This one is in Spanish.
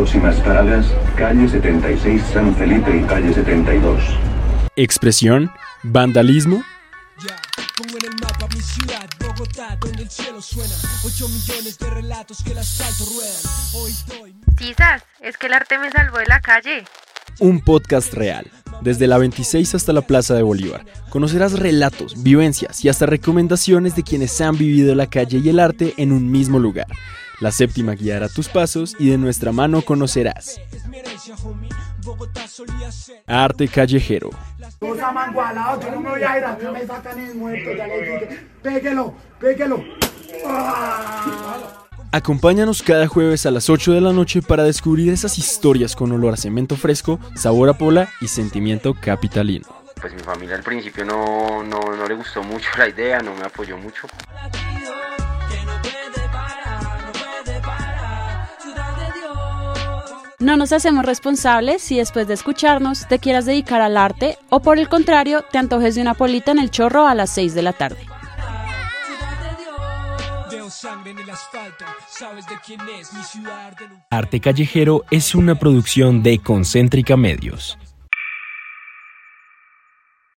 Próximas paradas, calle 76 San Felipe y calle 72. Expresión, vandalismo, Ya, pongo en el mapa mi ciudad, Bogotá, donde el cielo suena. 8 millones de relatos que el asfalto ruedan. Hoy doy. Quizás, es que el arte me salvó de la calle. un podcast real. Desde la 26 hasta la Plaza de Bolívar, conocerás relatos, vivencias y hasta recomendaciones de quienes han vivido la calle y el arte en un mismo lugar. La séptima guiará tus pasos y de nuestra mano conocerás. Arte Callejero. Acompáñanos cada jueves a las 8 de la noche para descubrir esas historias con olor a cemento fresco, sabor a pola y sentimiento capitalino. pues mi familia al principio no, no, no le gustó mucho la idea, no me apoyó mucho. No nos hacemos responsables si después de escucharnos te quieras dedicar al arte o por el contrario te antojes de una polita en el chorro a las 6 de la tarde. Arte Callejero es una producción de Concéntrica Medios.